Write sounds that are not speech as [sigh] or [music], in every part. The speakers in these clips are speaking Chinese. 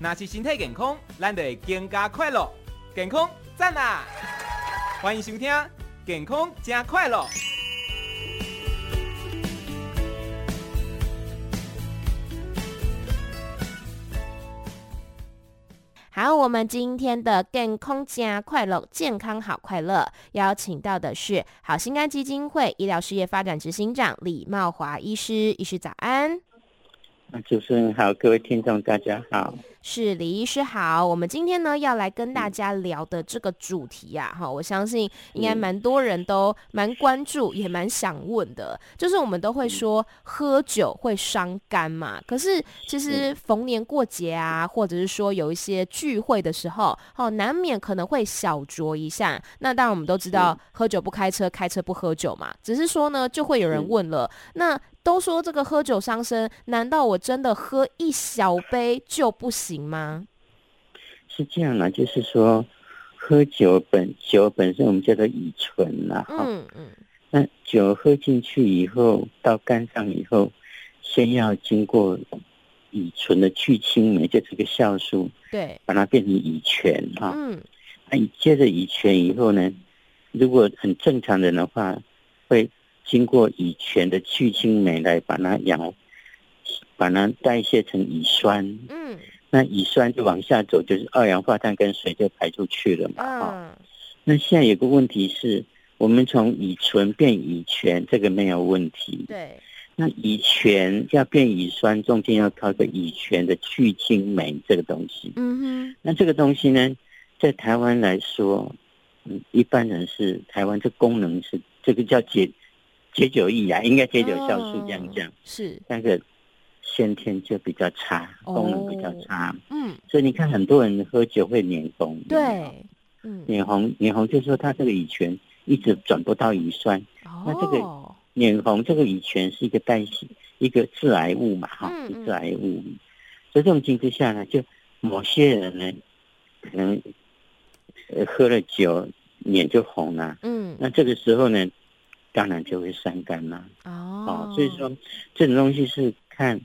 那是身体健康，咱就会更加快乐。健康赞啦！欢迎收听《健康加快乐》。好，我们今天的健康加快乐，健康好快乐，邀请到的是好心肝基金会医疗事业发展执行长李茂华医师，医师早安。主持人好，各位听众大家好。是李医师好，我们今天呢要来跟大家聊的这个主题啊，哈，我相信应该蛮多人都蛮关注，也蛮想问的，就是我们都会说喝酒会伤肝嘛，可是其实逢年过节啊，或者是说有一些聚会的时候，哦，难免可能会小酌一下。那当然我们都知道，喝酒不开车，开车不喝酒嘛。只是说呢，就会有人问了，那都说这个喝酒伤身，难道我真的喝一小杯就不行吗？是这样的，就是说，喝酒本酒本身我们叫做乙醇呐，嗯嗯，那酒喝进去以后到肝脏以后，先要经过乙醇的去氢酶，就这个酵素，对，把它变成乙醛哈，嗯，那你接着乙醛以后呢，如果很正常人的话，会经过乙醛的去氢酶来把它氧，把它代谢成乙酸，嗯。那乙酸就往下走，就是二氧化碳跟水就排出去了嘛。嗯。那现在有个问题是，我们从乙醇变乙醛，这个没有问题。对。那乙醛要变乙酸，中间要靠个乙醛的去氢酶这个东西。嗯哼。那这个东西呢，在台湾来说，嗯，一般人是台湾这功能是这个叫解解酒液啊，应该解酒酵素这样讲。是。但是。先天就比较差，功能比较差，嗯，所以你看很多人喝酒会脸红，对，嗯，脸红脸红就是说他这个乙醛一直转不到乙酸，哦，那这个脸红这个乙醛是一个代谢一个致癌物嘛，哈，嗯，致癌物，所以这种情况下呢，就某些人呢，可能呃喝了酒脸就红了，嗯，那这个时候呢，当然就会伤肝了，哦，所以说这种东西是看。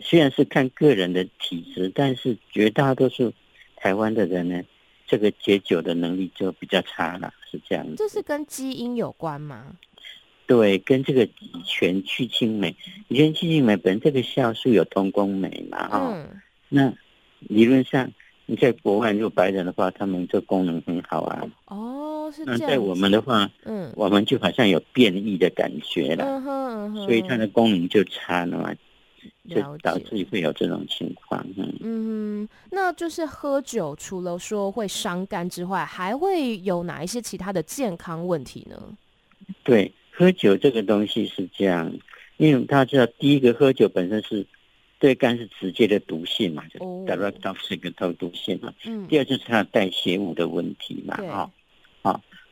虽然是看个人的体质，但是绝大多数台湾的人呢，这个解酒的能力就比较差了，是这样子。这是跟基因有关吗？对，跟这个乙醛去氢酶，乙醛去青酶本身这个酵素有同工酶嘛，哈、哦。嗯。那理论上你在国外如果白人的话，他们这功能很好啊。哦，是这样。那在我们的话，嗯，我们就好像有变异的感觉了，嗯哼嗯哼，所以它的功能就差了嘛。就导致会有这种情况，嗯嗯，那就是喝酒除了说会伤肝之外，还会有哪一些其他的健康问题呢？对，喝酒这个东西是这样，因为大家知道，第一个喝酒本身是对肝是直接的毒性嘛，就 direct toxic 毒性嘛。嗯。第二就是它的代谢物的问题嘛，哈，好，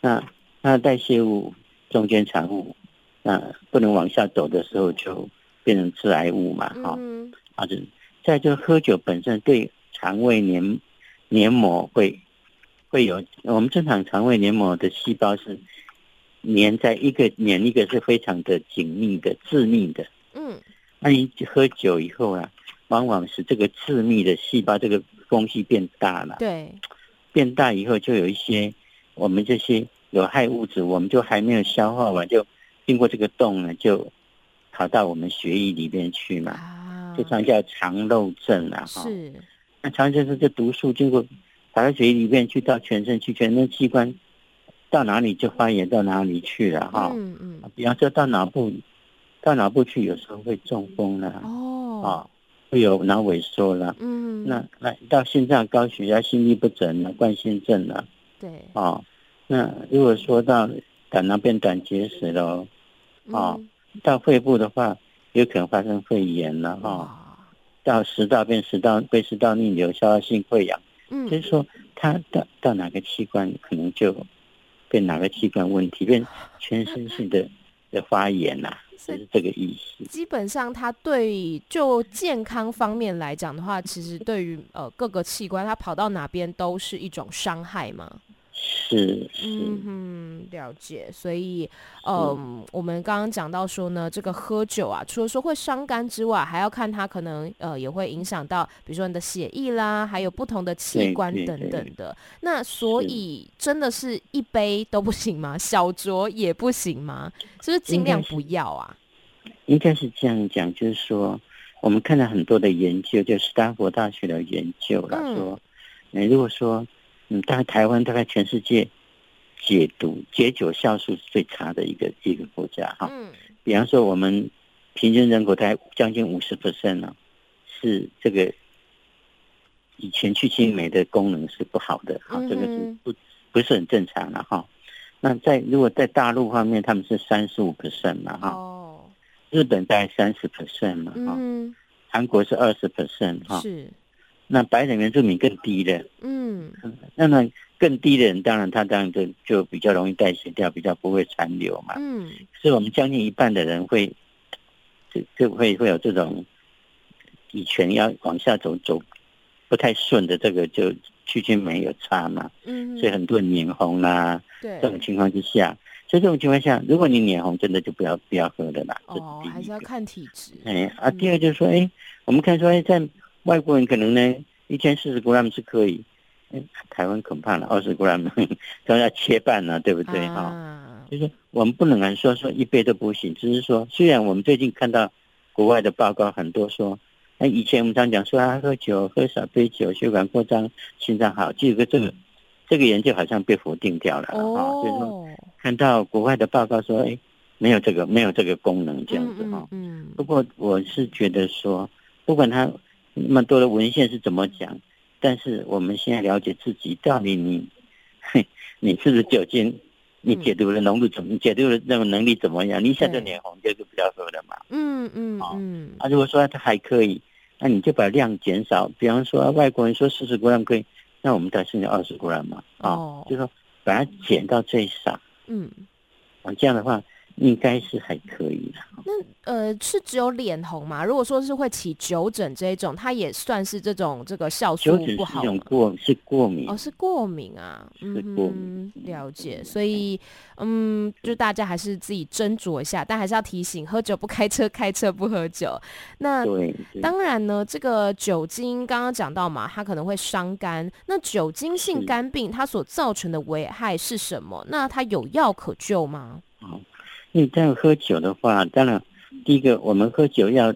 那那代谢物中间产物，那不能往下走的时候就。变成致癌物嘛，哈、嗯，啊，就再就喝酒本身对肠胃黏黏膜会会有，我们正常肠胃黏膜的细胞是黏在一个黏一个是非常的紧密的致密的，嗯，那你喝酒以后啊，往往是这个致密的细胞这个缝隙变大了，对，变大以后就有一些我们这些有害物质，我们就还没有消化完，就经过这个洞呢就。跑到我们血液里面去嘛，啊、就常叫肠漏症了。哈，是。那肠漏症是这毒素经过跑到血液里面去，到全身去，全身器官到哪里就发炎到哪里去了哈。嗯嗯。比方说到脑部，到脑部去有时候会中风了。哦。啊，会有脑萎缩了。嗯。那那到心脏高血压、心律不整了、冠心症了。对。啊，那如果说到胆囊变胆结石了，啊。到肺部的话，有可能发生肺炎了哈。到食道变食道，胃食道逆流、消化性溃疡。嗯，就是说，它到到哪个器官，可能就变哪个器官问题，变全身性的的发炎呐，[laughs] 是这个意思。基本上，它对就健康方面来讲的话，其实对于呃各个器官，它跑到哪边都是一种伤害嘛。是嗯，嗯，了解。所以，嗯，我们刚刚讲到说呢，这个喝酒啊，除了说会伤肝之外，还要看它可能呃也会影响到，比如说你的血液啦，还有不同的器官等等的。那所以真的是一杯都不行吗？小酌也不行吗？是不是尽量不要啊？应该是这样讲，就是说，我们看了很多的研究，就是丹佛大学的研究啦，嗯、说，你如果说。嗯，大概台湾大概全世界解毒解酒酵素是最差的一个一个国家哈。嗯。比方说，我们平均人口大概将近五十 percent 呢，是这个以前去青酶的功能是不好的，哈、嗯，这个是不不是很正常的哈。那在如果在大陆方面，他们是三十五 percent 嘛哈。哦。日本大概三十 percent 嘛哈。嗯。韩国是二十 percent 哈。是。那白人原住民更低的，嗯，那么更低的人，当然他当然就就比较容易代谢掉，比较不会残留嘛，嗯，所以我们将近一半的人会，就就会会有这种以前要往下走走不太顺的这个就区间没有差嘛，嗯，所以很多人脸红啦，对，这种情况之下，所以这种情况下，如果你脸红，真的就不要不要喝了啦，哦，还是要看体质，哎啊，第二就是说，哎，我们看说，哎在。外国人可能呢，一天四十 gram 是可以，台湾恐怕了二十 gram [laughs] 都要切半了，对不对哈？啊、就是我们不能敢说说一杯都不行，只是说虽然我们最近看到国外的报告很多说，那以前我们常讲说啊，喝酒喝少杯酒血管扩张心脏好，这个这个这个研究好像被否定掉了啊，哦、就是说看到国外的报告说，哎，没有这个没有这个功能这样子哈。嗯。不过我是觉得说，不管他。那么多的文献是怎么讲？但是我们现在了解自己，到底你，[laughs] 你是不是酒精？你解毒的浓度怎么？你解毒的那个能力怎么样？你一下就脸红，就是不要说的嘛。嗯嗯嗯。啊，如果说它还可以，那你就把量减少。比方说，外国人说四十 gram 可以，那我们才剩下二十 gram 嘛。啊，就是说把它减到最少。嗯。啊，这样的话。应该是还可以的。那呃，是只有脸红吗？如果说是会起酒疹这一种，它也算是这种这个酵素不好。酒疹是过是过敏哦，是过敏啊，是过敏。了解，所以嗯，就大家还是自己斟酌一下，但还是要提醒：喝酒不开车，开车不喝酒。那当然呢，这个酒精刚刚讲到嘛，它可能会伤肝。那酒精性肝病它所造成的危害是什么？那它有药可救吗？你这样喝酒的话，当然，第一个我们喝酒要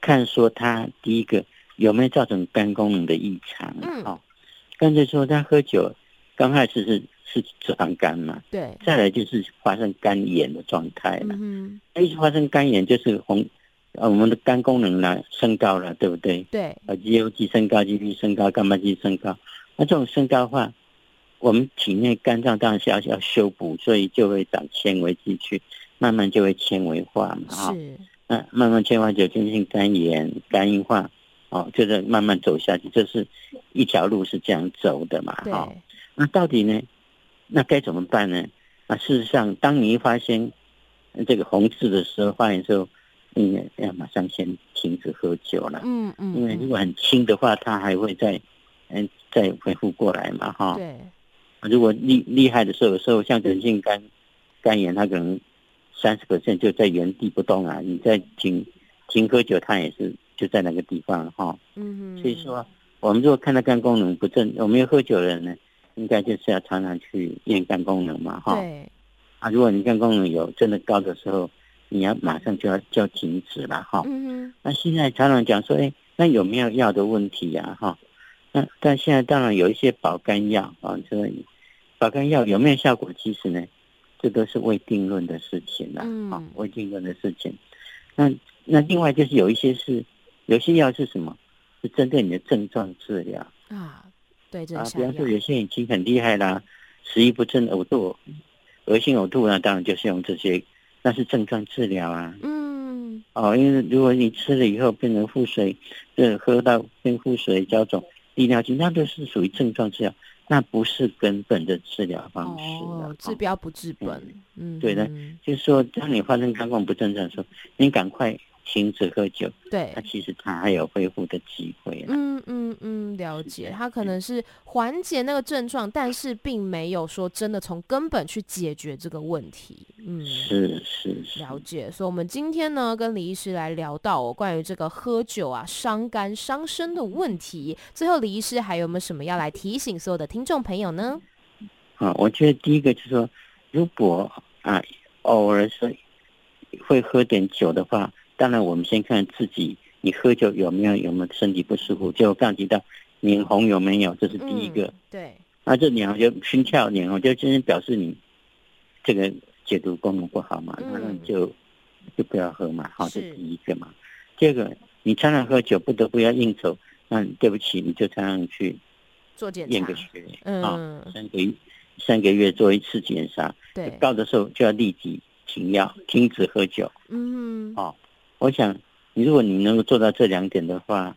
看说他第一个有没有造成肝功能的异常。嗯。好，刚才说他喝酒刚开始是是脂肪肝嘛？对。再来就是发生肝炎的状态了。嗯。一直发生肝炎就是红，呃，我们的肝功能呢升高了，对不对？对。呃，GOT 升高，GP 升高，干嘛机升高？那这种升高的话。我们体内肝脏当然是要要修补，所以就会长纤维进去，慢慢就会纤维化嘛，哈是。那慢慢纤维化，酒精性肝炎、肝硬化，哦，就是慢慢走下去，这是一条路是这样走的嘛，哈对。那到底呢？那该怎么办呢？那事实上，当你一发现这个红字的时候，发现时候，嗯，要马上先停止喝酒了，嗯嗯，因为如果很轻的话，它还会再嗯再恢复过来嘛，哈。对。如果厉厉害的时候，有时候像急性肝肝炎，它可能三十 percent 就在原地不动啊。你在停停喝酒，它也是就在那个地方哈。嗯哼。所以说，我们如果看到肝功能不正，我们有喝酒的人呢，应该就是要常常去验肝功能嘛哈。对。啊，如果你肝功能有真的高的时候，你要马上就要就要停止了哈。嗯哼。那现在常常讲说，哎，那有没有药的问题呀？哈。那但现在当然有一些保肝药啊，这。保肝药有没有效果？其实呢，这都是未定论的事情了。嗯，啊，未定论的事情。那那另外就是有一些是，有些药是什么？是针对你的症状治疗啊。对，这啊，比方说有些已经很厉害啦，食欲不振、呕吐、恶心呕吐，那当然就是用这些，那是症状治疗啊。嗯。哦，因为如果你吃了以后变成腹水，这喝到变腹水、胶肿、利尿剂，那都是属于症状治疗。那不是根本的治疗方式哦，治标不治本。嗯，对的，就是说，当你发生肝功不正常的时候，你赶快停止喝酒，对，那其实他还有恢复的机会。嗯嗯嗯，了解。他可能是缓解那个症状，但是并没有说真的从根本去解决这个问题。嗯，是是是，了解。所以，我们今天呢，跟李医师来聊到哦，关于这个喝酒啊伤肝伤身的问题。最后，李医师还有没有什么要来提醒所有的听众朋友呢？啊，我觉得第一个就是说，如果啊偶尔说会喝点酒的话。当然，我们先看自己，你喝酒有没有有没有身体不舒服？就刚提到脸红有没有，这是第一个。嗯、对。那这脸红就心跳脸红，就今天表示你这个解毒功能不好嘛，那、嗯、就就不要喝嘛。好，这是第一个嘛。第二个，你常常喝酒，不得不要应酬，那对不起，你就常常去做检查，验个血，嗯，啊，三个月三个月做一次检查，对，到的时候就要立即停药，停止喝酒。嗯，好。我想，你如果你能够做到这两点的话，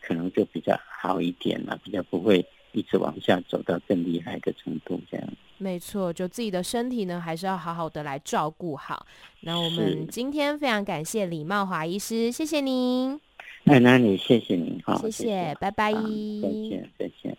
可能就比较好一点了，比较不会一直往下走到更厉害的程度。这样，没错，就自己的身体呢，还是要好好的来照顾好。那我们今天非常感谢李茂华医师，谢谢您。那那你谢谢您，哈，谢谢，拜拜，再见，再见。